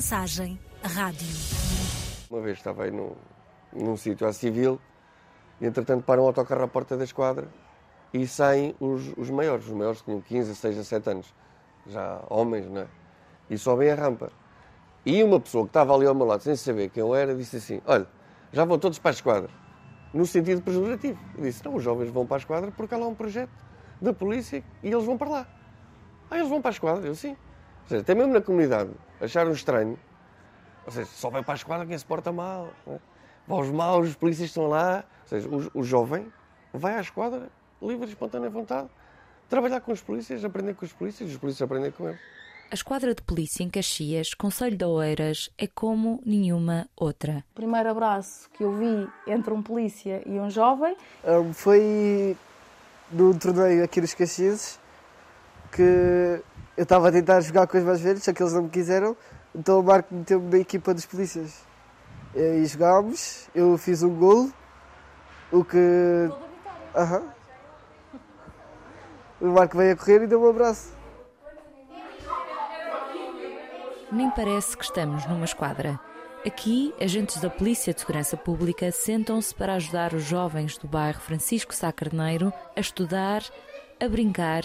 Mensagem Rádio. Uma vez estava aí num, num sítio à civil e, entretanto, para um autocarro à porta da esquadra e saem os, os maiores. Os maiores tinham 15, 16, 17 anos. Já homens, não é? E sobem a rampa. E uma pessoa que estava ali ao meu lado, sem saber quem eu era, disse assim: Olha, já vão todos para a esquadra. No sentido pejorativo. Eu disse: Não, os jovens vão para a esquadra porque há lá um projeto da polícia e eles vão para lá. Ah, eles vão para a esquadra? Eu sim. Ou seja, até mesmo na comunidade acharam estranho. Ou seja, só vai para a esquadra quem se porta mal. É? Vão os maus, os polícias estão lá. Ou seja, o, o jovem vai à esquadra, livre, espontânea vontade, trabalhar com os polícias, aprender com os polícias, os polícias aprender com ele. A esquadra de polícia em Caxias, Conselho de Oeiras, é como nenhuma outra. O primeiro abraço que eu vi entre um polícia e um jovem um, foi no torneio aqui nos Caxias que eu estava a tentar jogar com os mais velhos, só que eles não me quiseram, então o Marco meteu-me na equipa dos polícias. E jogámos, eu fiz um golo, o que. Aham. O Marco veio a correr e deu um abraço. Nem parece que estamos numa esquadra. Aqui, agentes da Polícia de Segurança Pública sentam-se para ajudar os jovens do bairro Francisco Sá Carneiro a estudar, a brincar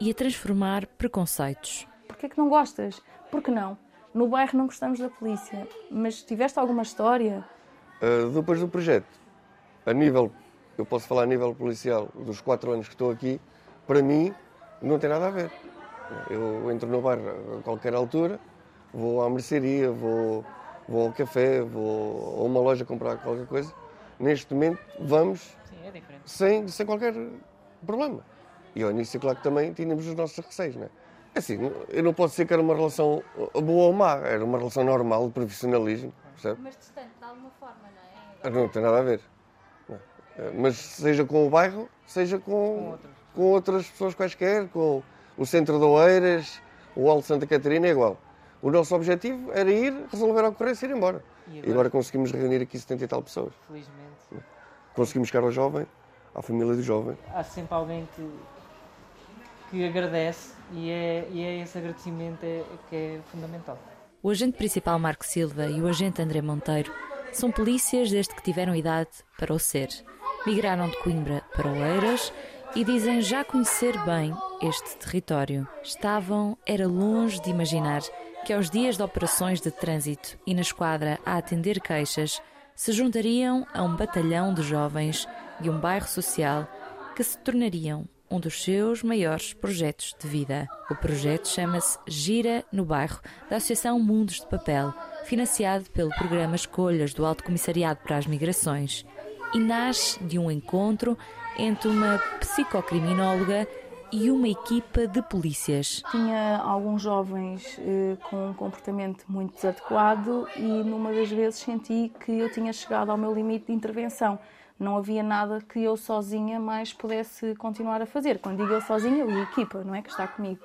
e a transformar preconceitos. Porquê que não gostas? Porque não? No bairro não gostamos da polícia, mas tiveste alguma história? Uh, depois do projeto, a nível, eu posso falar a nível policial, dos quatro anos que estou aqui, para mim não tem nada a ver. Eu entro no bairro a qualquer altura, vou à mercearia, vou, vou ao café, vou a uma loja comprar qualquer coisa. Neste momento vamos Sim, é sem, sem qualquer problema. E ao início, claro que também tínhamos os nossos receios, não é? Assim, eu não posso dizer que era uma relação boa ou má, era uma relação normal de profissionalismo, percebe? Mas distante, de alguma forma, não é? Não tem nada a ver. Não. Mas seja com o bairro, seja com, Com outras. com outras pessoas quaisquer, com o centro de Oeiras, o Alto Santa Catarina, é igual. O nosso objetivo era ir, resolver a ocorrência e ir embora. E E agora, agora conseguimos reunir aqui 70 e tal pessoas. felizmente, Conseguimos chegar ao jovem, à família do jovem. há sempre alguém que, que agradece e é, e é esse agradecimento é, que é fundamental. O agente principal Marco Silva e o agente André Monteiro são polícias desde que tiveram idade para o ser. Migraram de Coimbra para Oeiras e dizem já conhecer bem este território. Estavam, era longe de imaginar que aos dias de operações de trânsito e na esquadra a atender queixas se juntariam a um batalhão de jovens de um bairro social que se tornariam um dos seus maiores projetos de vida. O projeto chama-se Gira no Bairro, da Associação Mundos de Papel, financiado pelo programa Escolhas do Alto Comissariado para as Migrações, e nasce de um encontro entre uma psicocriminóloga e uma equipa de polícias. Tinha alguns jovens eh, com um comportamento muito desadequado e numa das vezes senti que eu tinha chegado ao meu limite de intervenção. Não havia nada que eu sozinha mais pudesse continuar a fazer. Quando digo eu sozinha, eu e a equipa, não é? Que está comigo.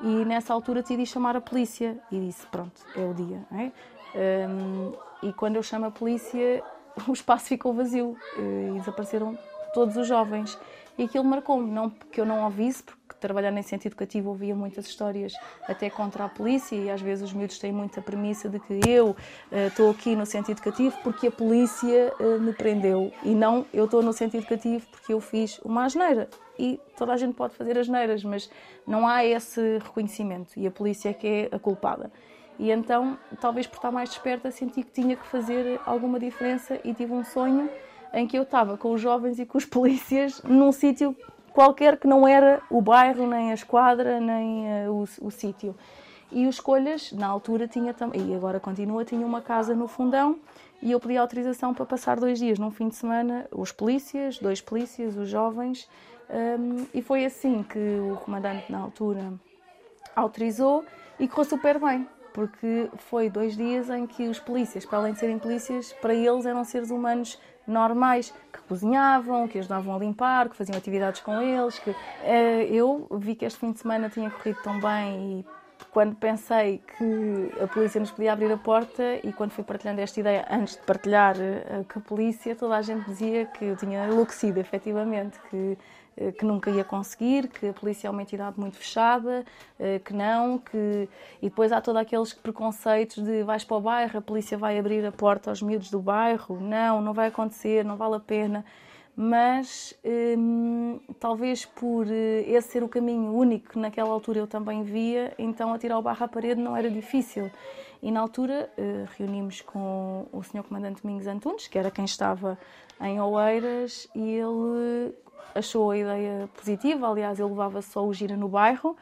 E nessa altura decidi chamar a polícia e disse: Pronto, é o dia. É? Hum, e quando eu chamo a polícia, o espaço ficou vazio eh, e desapareceram todos os jovens. E aquilo marcou-me, não porque eu não ouvisse, porque trabalhar em centro educativo ouvia muitas histórias até contra a polícia e às vezes os miúdos têm muita premissa de que eu eh, estou aqui no centro educativo porque a polícia eh, me prendeu e não eu estou no centro educativo porque eu fiz uma asneira. E toda a gente pode fazer asneiras, mas não há esse reconhecimento e a polícia é que é a culpada. E então, talvez por estar mais desperta, senti que tinha que fazer alguma diferença e tive um sonho em que eu estava com os jovens e com os polícias num sítio qualquer que não era o bairro, nem a esquadra, nem uh, o, o sítio. E os Escolhas, na altura, tinha também, e agora continua, tinha uma casa no fundão e eu pedi autorização para passar dois dias num fim de semana, os polícias, dois polícias, os jovens, um, e foi assim que o comandante, na altura, autorizou e correu super bem porque foi dois dias em que os polícias, para além de serem polícias, para eles eram seres humanos normais, que cozinhavam, que ajudavam a limpar, que faziam atividades com eles. Que, eh, eu vi que este fim de semana tinha corrido tão bem e quando pensei que a polícia nos podia abrir a porta e quando fui partilhando esta ideia antes de partilhar eh, com a polícia, toda a gente dizia que eu tinha enlouquecido, efetivamente, que que nunca ia conseguir, que a polícia é uma entidade muito fechada, eh, que não, que e depois há todos aqueles preconceitos de vais para o bairro, a polícia vai abrir a porta aos miúdos do bairro, não, não vai acontecer, não vale a pena. Mas hum, talvez por eh, esse ser o caminho único que naquela altura eu também via, então atirar o barro à parede não era difícil. E na altura reunimos com o Sr. Comandante Domingos Antunes, que era quem estava em Oeiras, e ele achou a ideia positiva, aliás, ele levava só o Gira no bairro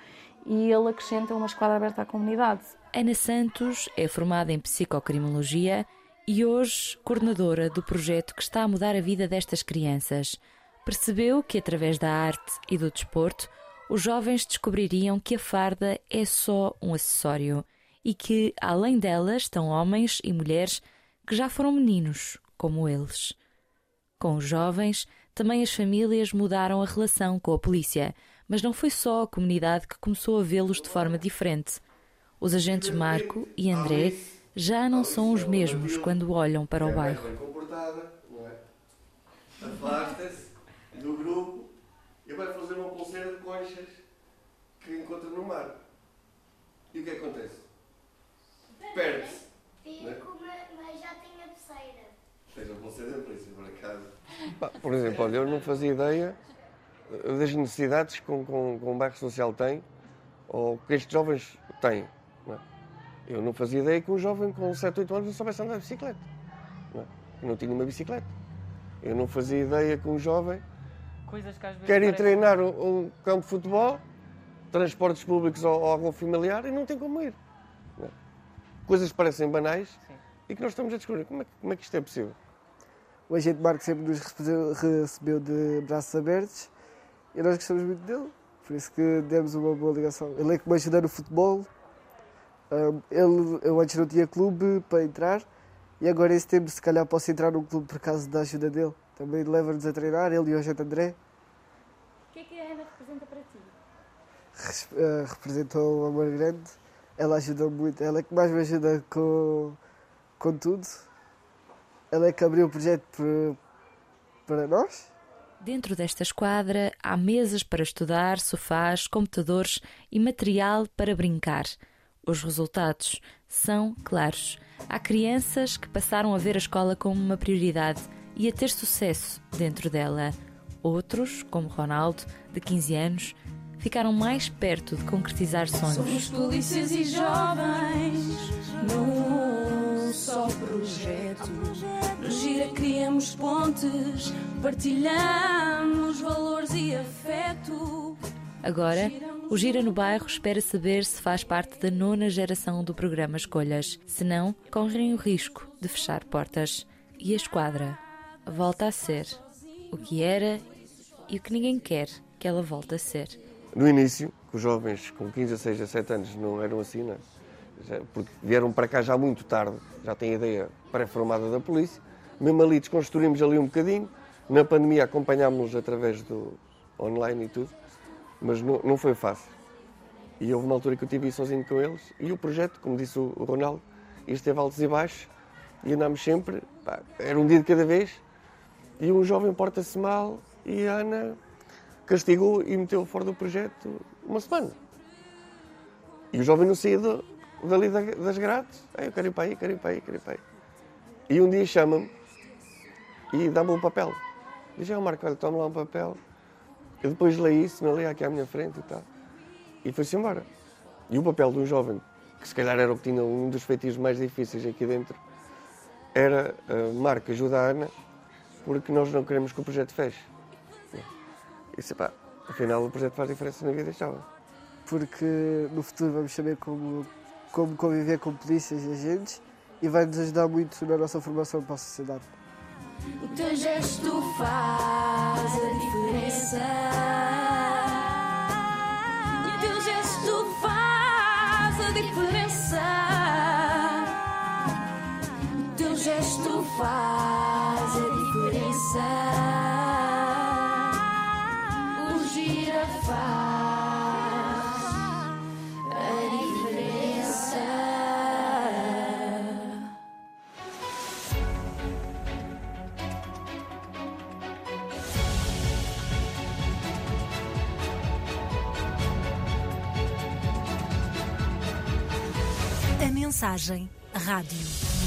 e ele acrescenta uma esquadra aberta à comunidade. Ana Santos é formada em psicocriminologia e hoje coordenadora do projeto que está a mudar a vida destas crianças. Percebeu que através da arte e do desporto os jovens descobririam que a farda é só um acessório e que, além delas, estão homens e mulheres que já foram meninos, como eles. Com os jovens, também as famílias mudaram a relação com a polícia, mas não foi só a comunidade que começou a vê-los de forma diferente. Os agentes Marco e André já não são os mesmos quando olham para o bairro. Afasta-se do grupo e vai fazer uma pulseira de conchas que encontra no mar. E o que acontece? Perde-se. Fico, mas já tenho a pulseira. Tens a pulseira da polícia, por acaso. Por exemplo, olha, eu não fazia ideia das necessidades que um, um, um bairro social tem ou que estes jovens têm. Não? Eu não fazia ideia que um jovem com 7, 8 anos não soubesse andar de bicicleta. Não, é? não tinha uma bicicleta. Eu não fazia ideia que um jovem que quer ir treinar um, um, campo de futebol, transportes públicos ou, ou algum familiar e não tem como ir. É? Coisas que parecem banais Sim. e que nós estamos a descobrir. Como é, como é que isto é possível? o agente Marco sempre nos recebeu, recebeu de braços abertos e nós gostamos muito dele, por isso que demos uma boa ligação. Ele é que me ajudou no futebol, ele, eu antes não tinha clube para entrar e agora esse tempo se calhar posso entrar num clube por causa da ajuda dele. Também leva-nos a treinar, ele e o agente André. O que é que a Ana representa para ti? Uh, representou um amor grande, ela ajudou muito, ela é que mais me ajuda com, com tudo ela é que abriu o projeto para nós. Dentro desta esquadra há mesas para estudar, sofás, computadores e material para brincar. Os resultados são claros. Há crianças que passaram a ver a escola como uma prioridade e a ter sucesso dentro dela. Outros, como Ronaldo, de 15 anos, ficaram mais perto de concretizar sonhos. Somos polícias e jovens num só projeto. No Gira criamos pontes, partilhamos valores e afeto. Agora, o Gira no Bairro espera saber se faz parte da nona geração do programa Escolhas. Se não, correm o risco de fechar portas. E a esquadra volta a ser o que era e o que ninguém quer que ela volte a ser. No início, os jovens com 15, 16, 17 anos não eram assim, é? porque vieram para cá já muito tarde, já têm ideia pré-formada da polícia. Mesmo ali desconstruímos ali um bocadinho. Na pandemia acompanhámos através do online e tudo, mas não, não foi fácil. E houve uma altura que eu estive sozinho com eles e o projeto, como disse o Ronaldo, isto teve altos e baixos e andámos sempre, pá, era um dia de cada vez e um jovem porta-se mal e a Ana castigou e meteu fora do projeto uma semana. E o jovem não saía do, dali das grades. Eu quero ir para aí, quero ir para aí, quero ir para aí. E um dia chama-me e dá-me um papel. Diz, oh, Marco, olha, toma lá um papel. Eu depois leio isso, não leio aqui à minha frente e tal. E foi-se embora. E o papel de um jovem, que se calhar era o que tinha um dos feitiços mais difíceis aqui dentro, era, uh, Marco, ajuda a Ana, porque nós não queremos que o projeto feche. E disse, pá, afinal o projeto faz diferença na vida estava. Porque no futuro vamos saber como, como conviver com polícias e agentes e vai nos ajudar muito na nossa formação para a sociedade. O teu gesto faz a diferença. O teu gesto faz a diferença. O teu gesto faz a diferença. Mensagem rádio.